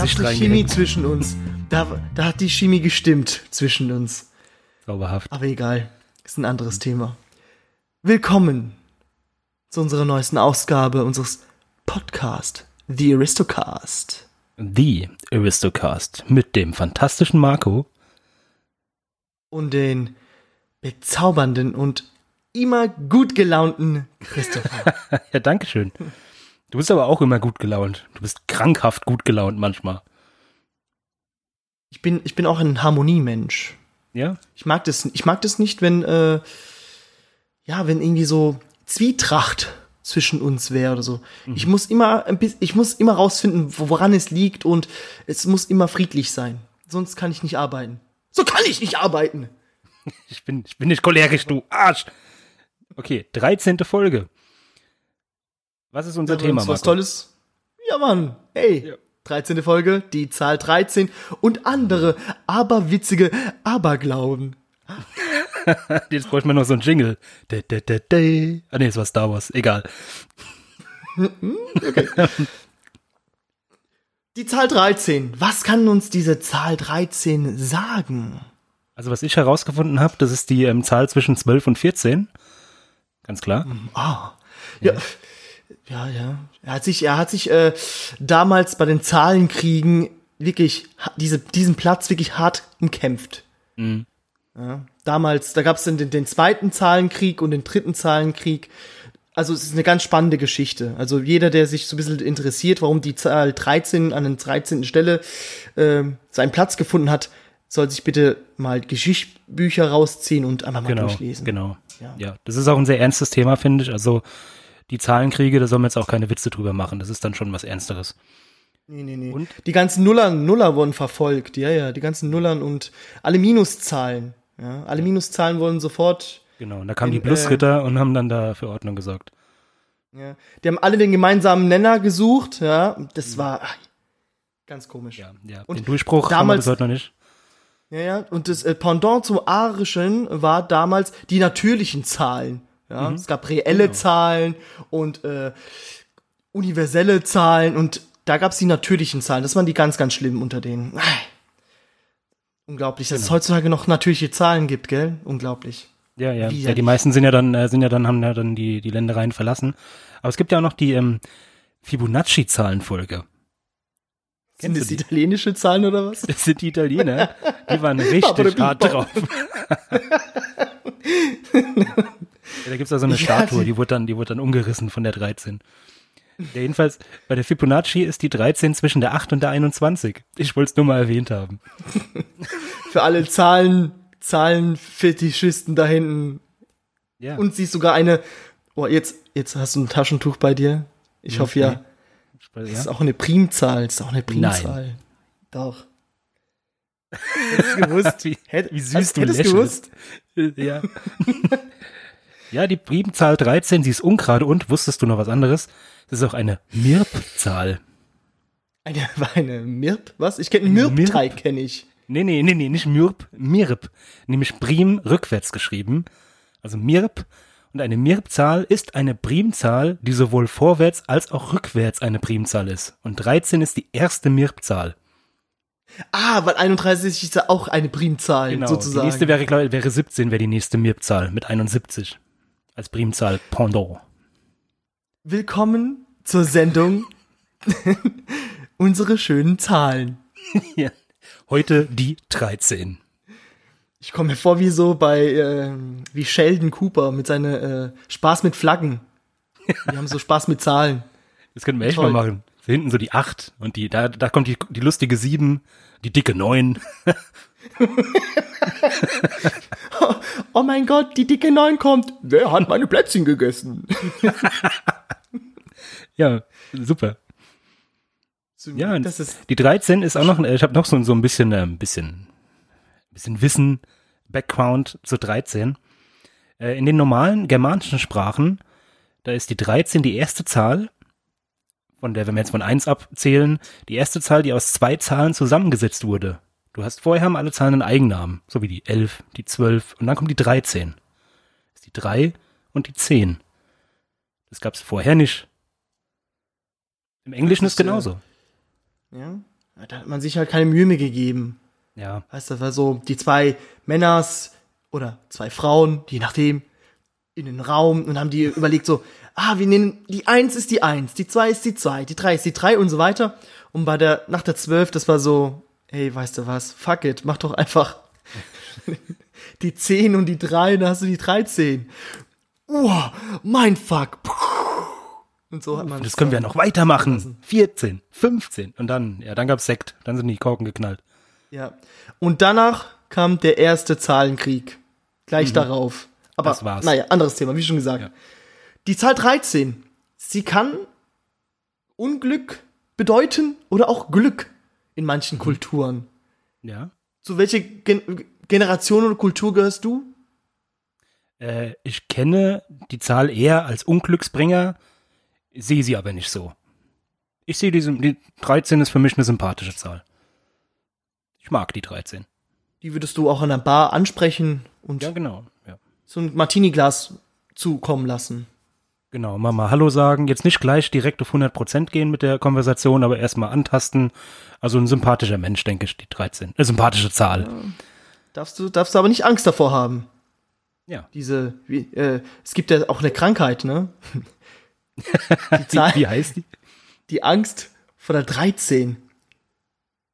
Eine reingehängt. Chemie zwischen uns. Da, da hat die Chemie gestimmt zwischen uns. Zauberhaft. Aber egal, ist ein anderes Thema. Willkommen zu unserer neuesten Ausgabe unseres Podcast, The Aristocast. The Aristocast mit dem fantastischen Marco. Und den bezaubernden und immer gut gelaunten Christopher. Ja, danke schön. Du bist aber auch immer gut gelaunt. Du bist krankhaft gut gelaunt manchmal. Ich bin, ich bin auch ein Harmoniemensch. Ja? Ich mag das, ich mag das nicht, wenn, äh, ja, wenn irgendwie so Zwietracht zwischen uns wäre oder so. Ich muss immer ein bisschen, ich muss immer rausfinden, wo- woran es liegt und es muss immer friedlich sein. Sonst kann ich nicht arbeiten. So kann ich nicht arbeiten. Ich bin, ich bin nicht cholerisch, du Arsch. Okay, 13. Folge. Was ist unser Thema, uns was Marco? Tolles. Ja, Mann. Hey. Ja. 13. Folge, die Zahl 13 und andere aberwitzige Aberglauben. Jetzt bräuchte man noch so einen Jingle. Da, da, da, da. Ah, nee, es war Star Wars. Egal. Die Zahl 13. Was kann uns diese Zahl 13 sagen? Also, was ich herausgefunden habe, das ist die ähm, Zahl zwischen 12 und 14. Ganz klar. Ah, ja. Ja, ja. Er hat sich, er hat sich äh, damals bei den Zahlenkriegen wirklich diese, diesen Platz wirklich hart umkämpft. Mhm. Ja. Damals, da gab es den, den zweiten Zahlenkrieg und den dritten Zahlenkrieg. Also es ist eine ganz spannende Geschichte. Also jeder, der sich so ein bisschen interessiert, warum die Zahl 13 an der 13. Stelle äh, seinen Platz gefunden hat, soll sich bitte mal Geschichtsbücher rausziehen und einfach mal Genau, durchlesen. genau. Ja. Ja. das ist auch ein sehr ernstes Thema, finde ich. Also, die Zahlenkriege, da soll man jetzt auch keine Witze drüber machen. Das ist dann schon was Ernsteres. Nee, nee, nee. Und? Die ganzen Nullern, Nuller wurden verfolgt, ja, ja, die ganzen Nullern und alle Minuszahlen. Ja, alle Minuszahlen wurden sofort, Genau. Und da kamen In, die Plusritter und haben dann da für Ordnung gesorgt. ja. Die haben alle den gemeinsamen Nenner gesucht, ja. Das war ach, ganz komisch. Ja, ja. Und Den Durchbruch haben wir damals- bis heute noch nicht. Ja, ja. Und das äh, Pendant zum Arischen war damals die natürlichen Zahlen. Ja, es gab reelle Genau. Zahlen und äh, universelle Zahlen und da gab es die natürlichen Zahlen. Das waren die ganz, ganz schlimmen unter denen. Unglaublich, dass es Genau. heutzutage noch natürliche Zahlen gibt, gell? Unglaublich. Ja, ja. Ja die meisten sind ja dann, äh, sind ja dann, haben ja dann die, die Ländereien verlassen. Aber es gibt ja auch noch die ähm, Fibonacci-Zahlenfolge. Sind das italienische Zahlen oder was? Das sind die Italiener. Die waren richtig hart drauf. da gibt's da so eine Ja, Statue, die- die wurde dann, die wurde dann umgerissen von der 13. Ja, jedenfalls, bei der Fibonacci ist die 13 zwischen der 8 und der 21. Ich wollte es nur mal erwähnt haben. Für alle Zahlen, Zahlenfetischisten da hinten. Ja. Und sie ist sogar eine. Oh, jetzt, jetzt hast du ein Taschentuch bei dir. Ich hoffe ja. Das ist auch eine Primzahl. Das ist auch eine Primzahl. Doch. Hättest du gewusst? Wie, wie süß hast- du lächelst. Ja. ja, die Primzahl 13, sie ist ungerade und, wusstest du noch was anderes? Das ist auch eine Mirp-Zahl. Eine, eine Mirp? Was? Ich kenne Mirp-Teig, kenne ich. Nee, nee, nee, nee, nicht Mirp, Mirp. Nämlich Prim rückwärts geschrieben. Also Mirp. Und eine Mirp-Zahl ist eine Primzahl, die sowohl vorwärts als auch rückwärts eine Primzahl ist. Und 13 ist die erste Mirp-Zahl. Ah, weil 31 ist ja auch eine Primzahl, Genau. sozusagen. Die nächste wäre, glaub ich, wäre 17, wäre die nächste Mirp-Zahl mit 71. Als Primzahl Pendant. Willkommen zur Sendung Unsere schönen Zahlen. Ja. Heute die 13. Ich komme mir vor wie so bei, ähm, wie Sheldon Cooper mit seiner äh, Spaß mit Flaggen. Die haben so Spaß mit Zahlen. Das könnten wir echt Toll. mal machen. Hinten so die 8 und die, da, da kommt die, die lustige 7, die dicke 9. Oh mein Gott, die dicke Neun kommt. Wer hat meine Plätzchen gegessen? Ja, super. Ja, und das ist die 13 ist auch noch, ich habe noch so, so ein bisschen, äh, ein bisschen, bisschen Wissen, Background zu 13. Äh, in den normalen germanischen Sprachen, da ist die 13 die erste Zahl, von der, wenn wir jetzt von 1 abzählen, die erste Zahl, die aus zwei Zahlen zusammengesetzt wurde. Du hast vorher haben alle Zahlen einen Eigennamen, so wie die 11, die 12 und dann kommt die 13. Das ist die 3 und die 10. Das gab's vorher nicht. Im Englischen Das ist äh, genauso. Ja. Da hat man sich halt keine Mühe mehr gegeben. Ja. Weißt du, das war so die zwei Männers oder zwei Frauen, je nachdem, in den Raum und haben die überlegt so, ah, wir nehmen, die eins ist die eins, die zwei ist die zwei, die drei ist die drei und so weiter. Und bei der, nach der zwölf, das war so, hey, weißt du was, fuck it, mach doch einfach die zehn und die drei, dann hast du die 13. Uah, mein Fuck. Und so hat man Das können wir ja noch weitermachen. 14, 15. Und dann, ja, dann gab's Sekt. Dann sind die Korken geknallt. Ja. Und danach kam der erste Zahlenkrieg. Gleich darauf. Aber, Das war's. naja, anderes Thema, wie schon gesagt. Ja. Die Zahl 13, sie kann Unglück bedeuten oder auch Glück in manchen Mhm. Kulturen. Ja. Zu welcher Gen Generation oder Kultur gehörst du? Äh, ich kenne die Zahl eher als Unglücksbringer, sehe sie aber nicht so. Ich sehe diese, die 13 ist für mich eine sympathische Zahl. Ich mag die 13. Die würdest du auch an der Bar ansprechen und Ja, genau. Ja. so ein Martini-Glas zukommen lassen. Genau, mal mal Hallo sagen, jetzt nicht gleich direkt auf 100% gehen mit der Konversation, aber erstmal antasten. Also ein sympathischer Mensch, denke ich, die 13. Eine sympathische Zahl. Darfst du, darfst du aber nicht Angst davor haben. Ja. Diese, wie, äh, es gibt ja auch eine Krankheit, ne? Die Wie, Zahl, wie heißt die? die Angst vor der 13.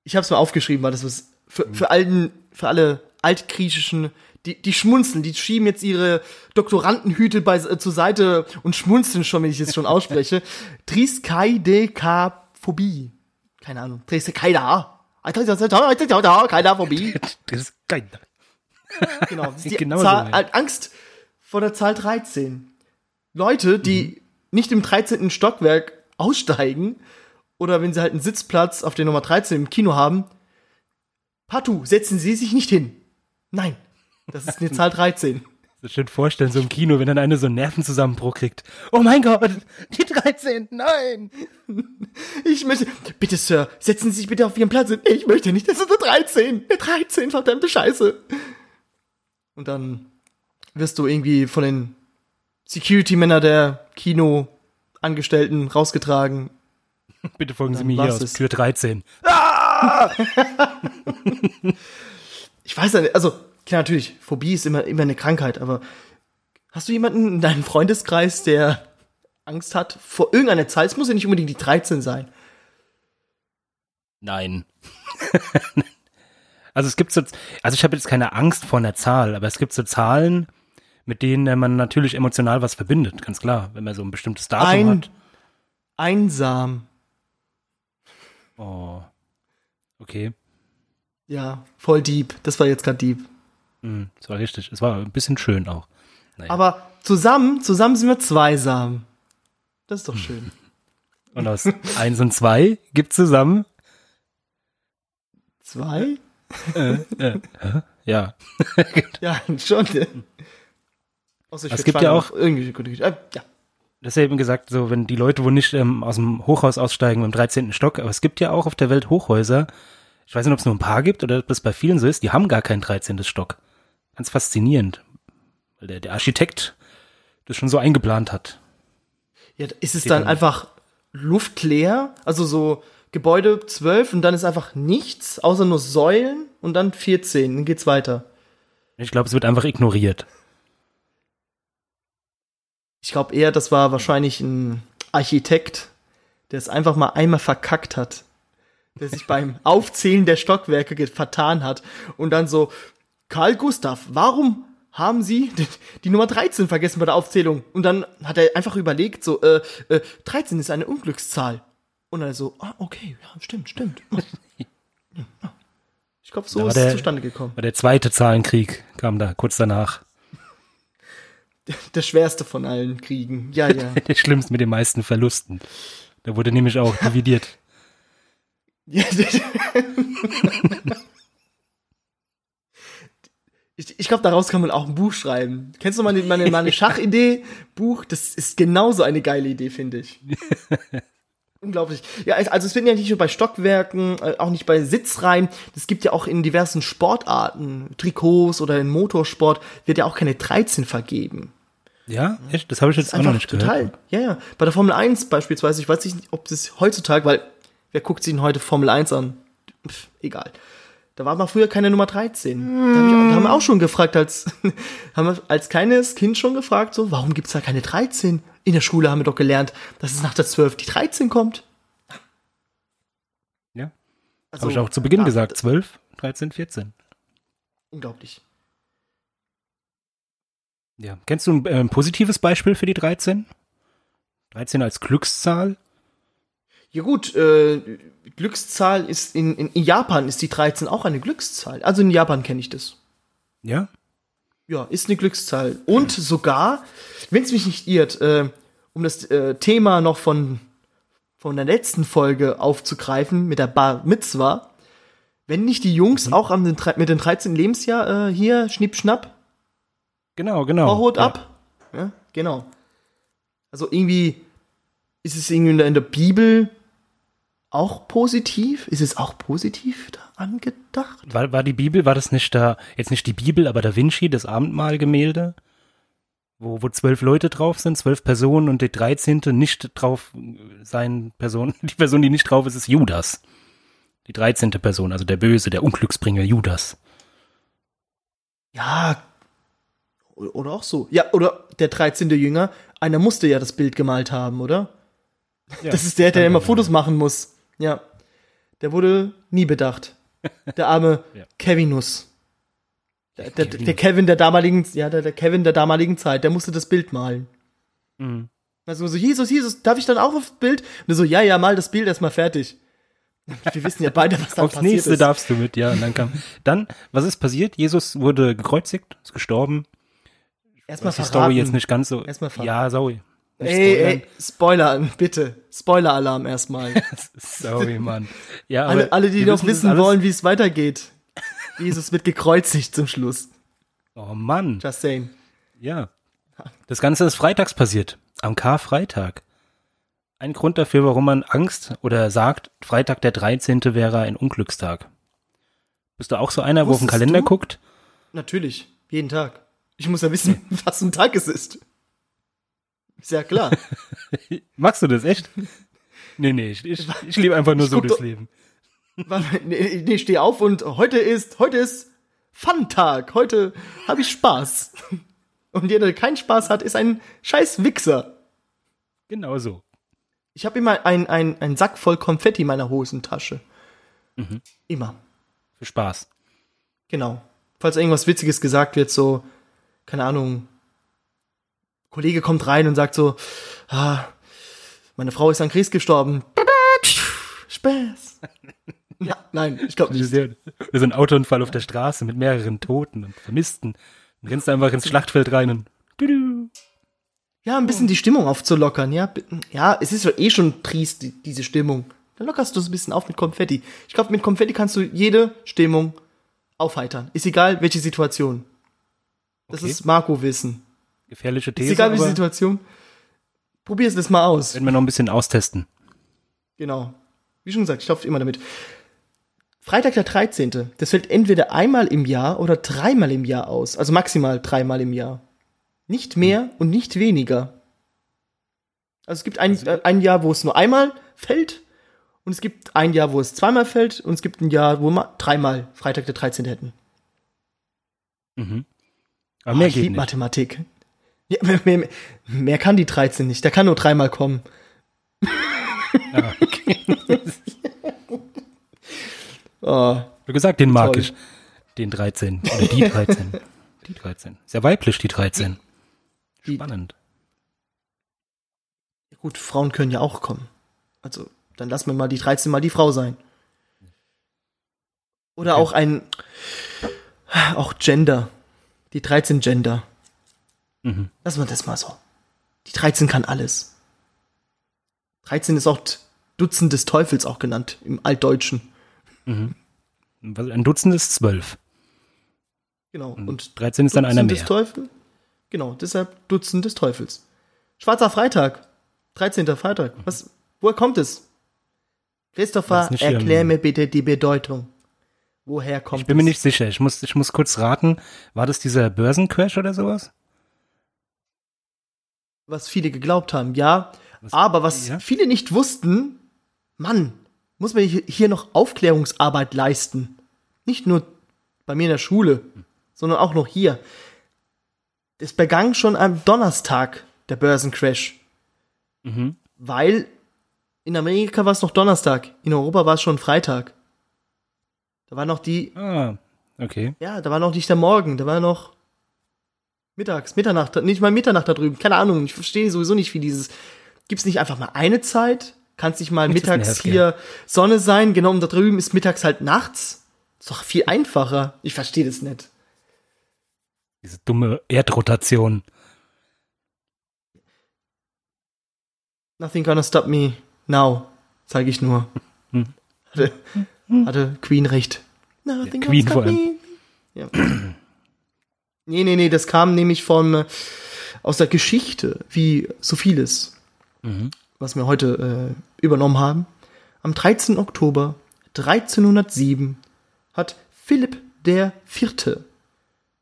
Ich habe es mal aufgeschrieben, weil das was für, für allen, für alle altgriechischen, die, die schmunzeln, die schieben jetzt ihre Doktorandenhüte bei, äh, zur Seite und schmunzeln schon, wenn ich es schon ausspreche. Triskaidekaphobie. Keine Ahnung. Triskaida. Ist geil. Genau. Das ist die Genau Zahl, so, ja. äh, Angst vor der Zahl 13. Leute, die nicht im 13. Stockwerk aussteigen oder wenn sie halt einen Sitzplatz auf der Nummer 13 im Kino haben, partout, setzen sie sich nicht hin. Nein, das ist eine Zahl 13. So schön vorstellen, so im Kino, wenn dann eine so einen Nervenzusammenbruch kriegt. Oh mein Gott, die 13, nein! Ich möchte, bitte Sir, setzen Sie sich bitte auf Ihren Platz. Ich möchte nicht, das ist eine 13. Eine 13, verdammte Scheiße. Und dann wirst du irgendwie von den Security-Männer der Kinoangestellten rausgetragen. Bitte folgen Sie mir hier aus es. Tür 13. Ich weiß ja nicht, also klar, natürlich, Phobie ist immer, immer eine Krankheit, aber hast du jemanden in deinem Freundeskreis, der Angst hat vor irgendeiner Zahl? Es muss ja nicht unbedingt die 13 sein. Nein. also es gibt so, also ich habe jetzt keine Angst vor einer Zahl, aber es gibt so Zahlen, mit denen man natürlich emotional was verbindet, ganz klar, wenn man so ein bestimmtes Datum Ein, hat. einsam. Oh. Okay. Ja, voll deep. Das war jetzt gerade deep. Hm, das war richtig. Es war ein bisschen schön auch. Naja. Aber zusammen, zusammen sind wir zweisam. Das ist doch schön. Und aus eins und zwei gibt zusammen. Zwei? Ja. Ja, schon. Außer ich Es gibt ja auch- irgendwie gut, äh, ja. Das ist ja eben gesagt, so wenn die Leute wohl nicht ähm, aus dem Hochhaus aussteigen im 13. Stock, aber es gibt ja auch auf der Welt Hochhäuser. Ich weiß nicht, ob es nur ein paar gibt oder ob das bei vielen so ist, die haben gar kein 13. Stock. Ganz faszinierend. Weil der, der Architekt das schon so eingeplant hat. ja. Ist es dann dann- einfach luftleer? Also so Gebäude 12 und dann ist einfach nichts, außer nur Säulen und dann 14. Dann geht's weiter. Ich glaube, es wird einfach ignoriert. Ich glaube eher, das war wahrscheinlich ein Architekt, der es einfach mal einmal verkackt hat. Der sich beim Aufzählen der Stockwerke vertan hat und dann so, Karl Gustav, warum haben Sie die, Nummer 13 vergessen bei der Aufzählung? Und dann hat er einfach überlegt, so, äh, äh, 13 ist eine Unglückszahl. Und dann so, ah, okay, ja, stimmt, stimmt. Ich glaube, so ist es zustande gekommen. Der zweite Zahlenkrieg kam da kurz danach. Der schwerste von allen Kriegen. Ja, ja. Der schlimmste mit den meisten Verlusten. Da wurde nämlich auch dividiert. Ja, ich ich glaube, daraus kann man auch ein Buch schreiben. Kennst du meine, meine, meine Schachidee? Buch, das ist genauso eine geile Idee, finde ich. Unglaublich. Ja, also es wird ja nicht nur bei Stockwerken, äh, auch nicht bei Sitzreihen. Das gibt ja auch in diversen Sportarten, Trikots oder in Motorsport, wird ja auch keine 13 vergeben. Ja, echt? Das habe ich jetzt auch noch nicht total. gehört. Ja, ja. Bei der Formel 1 beispielsweise, ich weiß nicht, ob das heutzutage, weil wer guckt sich denn heute Formel 1 an? pf, egal. Da war mal früher keine Nummer 13. Da, hab ich, da haben wir auch schon gefragt, als, haben wir als kleines Kind schon gefragt, so, warum gibt's da keine 13? In der Schule haben wir doch gelernt, dass es nach der 12 die 13 kommt. Ja. Also, Habe ich auch zu Beginn ja, gesagt. 12, 13, 14. Unglaublich. Ja. Kennst du ein, äh, ein positives Beispiel für die 13? 13 als Glückszahl? Ja gut, äh, Glückszahl ist in, in, in Japan ist die 13 auch eine Glückszahl. Also in Japan kenne ich das. Ja? Ja, ist eine Glückszahl. Und sogar, wenn es mich nicht irrt, äh, um das äh, Thema noch von, von der letzten Folge aufzugreifen mit der Bar Mitzwa, wenn nicht die Jungs auch am, mit dem 13. Lebensjahr äh, hier schnipp schnapp, Genau, genau. Vorhut ja. ab. Ja, genau. Also irgendwie ist es irgendwie in der, in der Bibel auch positiv? Ist es auch positiv da angedacht? War, war die Bibel, war das nicht da, jetzt nicht die Bibel, aber Da Vinci, das Abendmahlgemälde? Wo, wo zwölf Leute drauf sind, zwölf Personen und die dreizehnte nicht drauf sein Person, die Person, die nicht drauf ist, ist Judas. Die dreizehnte Person, also der Böse, der Unglücksbringer Judas. Ja. Oder auch so. Ja, oder der 13. Jünger, einer musste ja das Bild gemalt haben, oder? Ja, das ist der, der immer. Fotos machen muss. Ja. Der wurde nie bedacht. Der arme Ja. Kevinus. Der, der, Kevin. der Kevin der damaligen, ja, der, der Kevin der damaligen Zeit, der musste das Bild malen. Mhm. Also so, Jesus, Jesus, darf ich dann auch aufs Bild? Und so, ja, ja, mal das Bild erstmal fertig. Wir wissen ja beide, was Aufs passiert nächste ist. darfst du mit, ja. Und dann kam, dann, was ist passiert? Jesus wurde gekreuzigt, ist gestorben. Erstmal ist die verraten. Story jetzt nicht ganz so. Erstmal verraten. ja, sorry. Nicht Ey, spoilern. ey, Spoiler, bitte. Spoiler-Alarm erstmal. Sorry, Mann. Ja, alle, alle, die noch wissen wissen wollen, wie es weitergeht. Jesus wird gekreuzigt zum Schluss. Oh Mann. Just saying. Ja. Das Ganze ist freitags passiert. Am Karfreitag. Ein Grund dafür, warum man Angst oder sagt, Freitag der 13. wäre ein Unglückstag. Bist du auch so einer, wo auf den Wusstest Kalender du? guckt? Natürlich. Jeden Tag. Ich muss ja wissen, was ein Tag es ist. Ist ja klar. Machst du das echt? Nee, nee, ich, ich, ich lebe einfach nur Ich so das Leben. Nee, nee, steh auf und heute ist, heute ist Fun-Tag. Heute habe ich Spaß. Und jeder, der keinen Spaß hat, ist ein scheiß Wichser. Genau so. Ich habe immer ein, ein, Sack voll Konfetti in meiner Hosentasche. Immer. Für Spaß. Genau. Falls irgendwas Witziges gesagt wird, so, keine Ahnung, Kollege kommt rein und sagt so, ah, meine Frau ist an Krebs gestorben. Spaß. Ja, nein, ich glaube nicht. ist ein Autounfall auf der Straße mit mehreren Toten und Vermissten. Dann rennst du einfach ins Schlachtfeld rein und du Ja, ein bisschen die Stimmung aufzulockern, ja. Ja, es ist ja eh schon triest, die, diese Stimmung. Dann lockerst du es ein bisschen auf mit Konfetti. Ich glaube, mit Konfetti kannst du jede Stimmung aufheitern. Ist egal, welche Situation. Das Okay. ist Marco-Wissen. Gefährliche Ist These, egal, welche aber Situation. Probier es das mal aus. werden wir noch ein bisschen austesten. Genau. Wie schon gesagt, ich laufe immer damit. Freitag der 13. Das fällt entweder einmal im Jahr oder dreimal im Jahr aus. Also maximal dreimal im Jahr. Nicht mehr und nicht weniger. Also es gibt ein, äh, ein Jahr, wo es nur einmal fällt. Und es gibt ein Jahr, wo es zweimal fällt. Und es gibt ein Jahr, wo wir dreimal Freitag der 13. hätten. Mhm. Aber Oh, mehr ich geht lieb nicht. Mathematik. Ja, mehr, mehr, mehr kann die 13 nicht. Der kann nur dreimal kommen. Ah, okay. Oh. Wie gesagt, den mag Toll. ich. Den 13. Oder die 13. die 13. Sehr weiblich, die 13. Die- Spannend. Gut, Frauen können ja auch kommen. Also, dann lassen wir mal die 13 mal die Frau sein. Oder Okay. auch ein, auch Gender. Die 13 Gender. Mhm. Lassen wir das mal so. Die 13 kann alles. 13 ist auch Dutzend des Teufels auch genannt, im Altdeutschen. Was- Ein Dutzend ist zwölf. Genau. Und, Und 13 ist dann einer Dutzend mehr. des Teufels. Genau, deshalb Dutzend des Teufels. Schwarzer Freitag. 13. Freitag. Was, woher kommt es? Christopher, nicht, erklär ähm, mir bitte die Bedeutung. Woher kommt Ich bin mir es? nicht sicher. Ich muss, ich muss kurz raten. War das dieser Börsencrash oder sowas? Was viele geglaubt haben, ja. Was- aber was ja? viele nicht wussten, Mann, muss man hier noch Aufklärungsarbeit leisten. Nicht nur bei mir in der Schule, sondern auch noch hier. Es begann schon am Donnerstag, der Börsencrash. Weil in Amerika war es noch Donnerstag, in Europa war es schon Freitag. Da war noch die, Ah, okay. ja, da war noch nicht der Morgen, da war noch mittags, Mitternacht, nicht mal Mitternacht da drüben, keine Ahnung, ich verstehe sowieso nicht, wie dieses, gibt's nicht einfach mal eine Zeit? Kann es nicht mal mittags hier Sonne sein, genau, und da drüben ist mittags halt nachts? Ist doch viel einfacher. Ich verstehe das nicht. Diese dumme Erdrotation. Nothing gonna stop me now, sage ich nur. Hm. Hatte, hatte Queen recht. Nothing Ja, Queen vor allem. me. Ja. Nee, nee, nee, das kam nämlich von äh, aus der Geschichte, wie so vieles, Mhm. was wir heute äh, übernommen haben. Am 13. Oktober 1307 hat Philipp der Vierte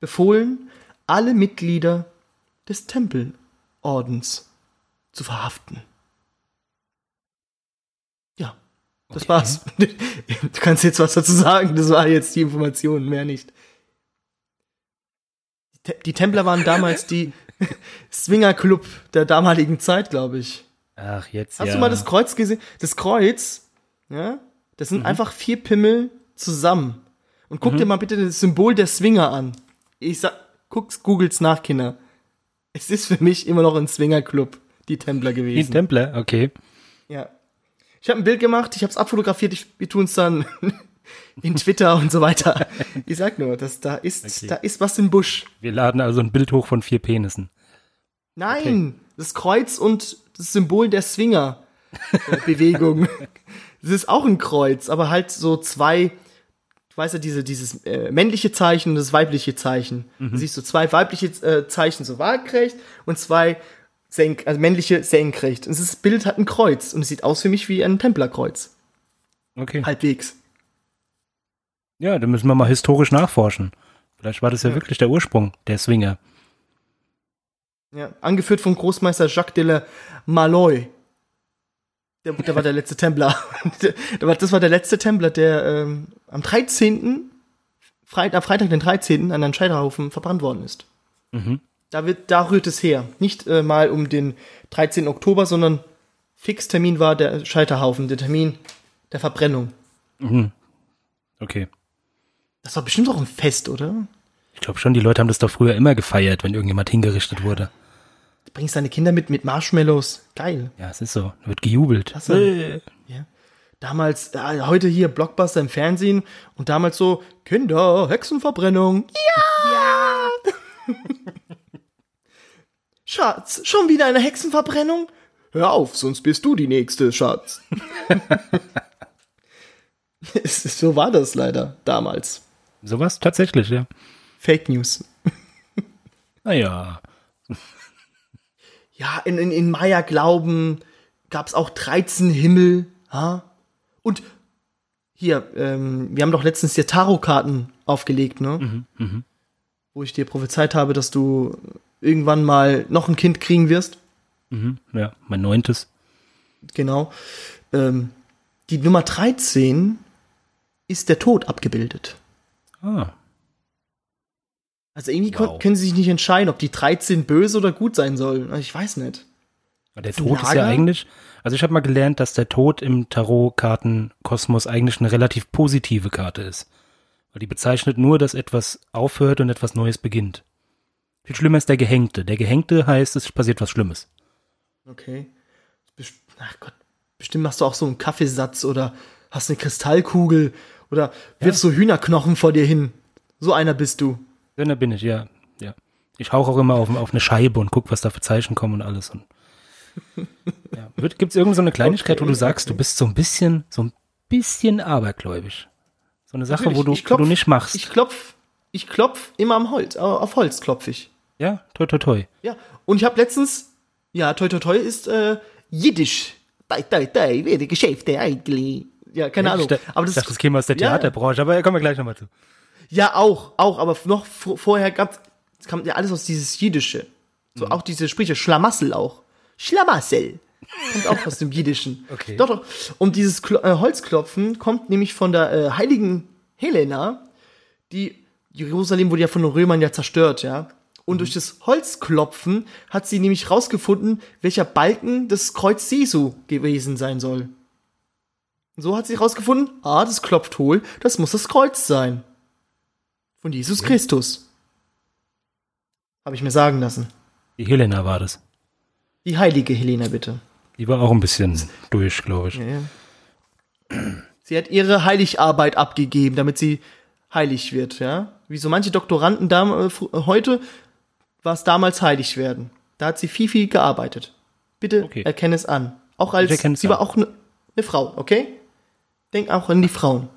befohlen, alle Mitglieder des Tempelordens zu verhaften. Ja, das Okay. war's. Du kannst jetzt was dazu sagen, das war jetzt die Information, mehr nicht. Die Te- Die Templer waren damals die Swinger-Club der damaligen Zeit, glaube ich. Ach, jetzt Hast ja. du mal das Kreuz gesehen? Das Kreuz, ja, das Mhm. sind einfach vier Pimmel zusammen. Und guck dir mal bitte das Symbol der Swinger an. Ich sag, guck's, googelt's nach, Kinder. Es ist für mich immer noch ein Swinger-Club, die Templer Die gewesen. Templer, okay. ja. Ich habe ein Bild gemacht, ich habe es abfotografiert, ich, wir tun's dann in Twitter und so weiter. Ich sag nur, dass da ist, Okay. da ist was im Busch. Wir laden also ein Bild hoch von vier Penissen. Nein, das Kreuz und das Symbol der Swinger-Bewegung. das ist auch ein Kreuz, aber halt so zwei, du weißt ja, diese, dieses äh, männliche Zeichen und das weibliche Zeichen. Du siehst so zwei weibliche äh, Zeichen so waagrecht und zwei senk, also männliche senkrecht. Und das Bild hat ein Kreuz und es sieht aus für mich wie ein Templerkreuz. Okay. Halbwegs. Ja, da müssen wir mal historisch nachforschen. Vielleicht war das ja, Ja. wirklich der Ursprung der Swinger. Ja, angeführt von Großmeister Jacques de la Malloy. Der, der war der letzte Templer. Das war der letzte Templer, der ähm, am 13. Freit, am Freitag, den 13. an einem Scheiterhaufen verbrannt worden ist. Mhm. Da, wird, da rührt es her. Nicht äh, mal um den 13. Oktober, sondern Fixtermin war der Scheiterhaufen, der Termin der Verbrennung. Mhm. Okay. Das war bestimmt auch ein Fest, oder? Ich glaube schon, die Leute haben das doch früher immer gefeiert, wenn irgendjemand hingerichtet wurde. Du bringst deine Kinder mit mit Marshmallows. Geil. Ja, es ist so. Da wird gejubelt. Klasse. Äh. Ja. Damals, äh, heute hier Blockbuster im Fernsehen und damals so, Kinder, Hexenverbrennung. Ja! Schatz, schon wieder eine Hexenverbrennung? Hör auf, sonst bist du die Nächste, Schatz. So war das leider damals. Sowas tatsächlich, ja. Fake News. Naja. Ja, in, in, in Maya-Glauben gab es auch 13 Himmel. Ha? Und hier, ähm, wir haben doch letztens hier Tarotkarten aufgelegt, ne? Wo ich dir prophezeit habe, dass du irgendwann mal noch ein Kind kriegen wirst. Mhm. Ja, mein neuntes. Genau. Ähm, die Nummer 13 ist der Tod abgebildet. Ah. Also irgendwie Wow. können sie sich nicht entscheiden, ob die 13 böse oder gut sein sollen. Also Ich weiß nicht. Der Ist Tod ist ja eigentlich, also ich habe mal gelernt, dass der Tod im Tarotkartenkosmos eigentlich eine relativ positive Karte ist. Weil die bezeichnet nur, dass etwas aufhört und etwas Neues beginnt. Viel schlimmer ist der Gehängte. Der Gehängte heißt, es passiert was Schlimmes. Okay. Ach Gott, bestimmt machst du auch so einen Kaffeesatz oder hast eine Kristallkugel oder wirfst so Hühnerknochen vor dir hin. So einer bist du. Ja, da bin ich, ja. ja. Ich hauche auch immer auf, auf eine Scheibe und guck, was da für Zeichen kommen und alles. Und, ja. Gibt es irgendeine so eine Kleinigkeit, wo Okay, du sagst, du bist so ein bisschen, so ein bisschen abergläubisch? So eine Sache, wo du, ich wo du klopf- nicht machst. Ich klopf, ich klopf immer am Holz, auf Holz klopf ich. ja, toi, toi, toi. Ja, und ich habe letztens, ja, toi toi toi ist äh, Jiddisch. Toi toi toi, wie die Geschäfte eigentlich. Ja, keine Ahnung. Ich dachte, Aber ich das dachte, das käme aus der Ja, ja. Theaterbranche, aber da kommen wir gleich nochmal zu. Ja, auch, auch, aber noch vor- vorher gab es kam ja alles aus dieses Jiddische. So auch diese Sprüche, Schlamassel auch. Schlamassel. Kommt auch aus dem Jiddischen. Okay. Doch, doch. Und dieses Klo äh, Holzklopfen kommt nämlich von der äh, heiligen Helena, die Jerusalem wurde ja von den Römern ja zerstört, ja. Und durch das Holzklopfen hat sie nämlich rausgefunden, welcher Balken das Kreuz Jesu gewesen sein soll. Und so hat sie rausgefunden, ah, das klopft hohl, das muss das Kreuz sein. Von Jesus Christus. Habe ich mir sagen lassen. Die Helena war das. Die heilige Helena, bitte. Die war auch ein bisschen durch, glaube ich. Ja, ja. Sie hat ihre Heiligarbeit abgegeben, damit sie heilig wird, ja. Wie so manche Doktoranden dam äh, äh, heute war es damals heilig werden. Da hat sie viel, viel gearbeitet. Bitte Okay. erkenne es an. Auch als sie an. war auch eine ne Frau, okay? Denk auch an die Frauen.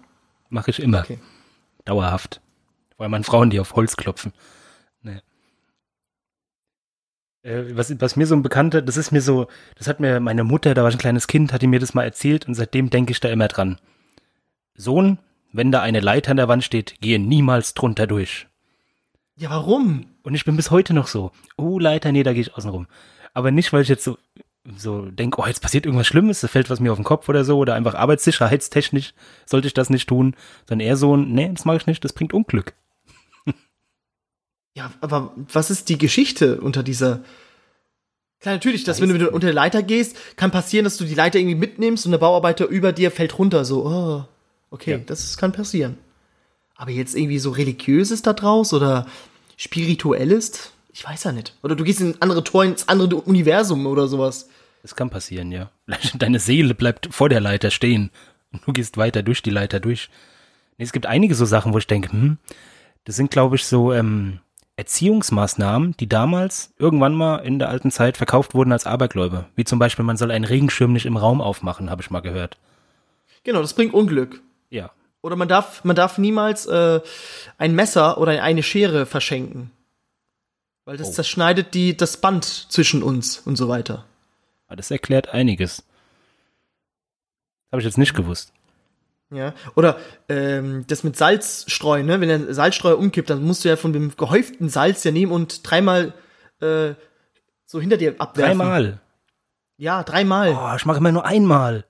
Mache ich immer. Okay. Dauerhaft. Vor allem an Frauen, die auf Holz klopfen. Nee. Äh, was, was mir so ein Bekannter, das ist mir so, das hat mir meine Mutter, da war ich ein kleines Kind, hat die mir das mal erzählt und seitdem denke ich da immer dran. Sohn, wenn da eine Leiter an der Wand steht, gehe niemals drunter durch. Ja, warum? Und ich bin bis heute noch so, oh Leiter, nee, da gehe ich außen rum. Aber nicht, weil ich jetzt so, so denke, oh, jetzt passiert irgendwas Schlimmes, da fällt was mir auf den Kopf oder so, oder einfach arbeitssicherheitstechnisch sollte ich das nicht tun, sondern eher so, ein, nee, das mache ich nicht, das bringt Unglück. Ja, aber was ist die Geschichte unter dieser? Klar, natürlich, dass wenn du unter der Leiter gehst, kann passieren, dass du die Leiter irgendwie mitnimmst und der Bauarbeiter über dir fällt runter, so, oh, okay, Ja. das kann passieren. Aber jetzt irgendwie so religiöses da draus oder spirituelles? Ich weiß ja nicht. Oder du gehst in andere Tor, ins andere Universum oder sowas. Das kann passieren, ja. Deine Seele bleibt vor der Leiter stehen und du gehst weiter durch die Leiter durch. Nee, es gibt einige so Sachen, wo ich denke, hm, das sind, glaube ich, so ähm, Erziehungsmaßnahmen, die damals irgendwann mal in der alten Zeit verkauft wurden als Abergläube. Wie zum Beispiel, man soll einen Regenschirm nicht im Raum aufmachen, habe ich mal gehört. Genau, das bringt Unglück. Ja. Oder man darf, man darf niemals äh, ein Messer oder eine Schere verschenken. Weil das Oh. zerschneidet die, das Band zwischen uns und so weiter. Aber das erklärt einiges. Habe ich jetzt nicht gewusst. Ja. Oder ähm, das mit Salzstreu, ne? Wenn der Salzstreuer umkippt, dann musst du ja von dem gehäuften Salz ja nehmen und dreimal äh, so hinter dir abwerfen. Dreimal. Ja, dreimal. Oh, ich mache immer nur einmal.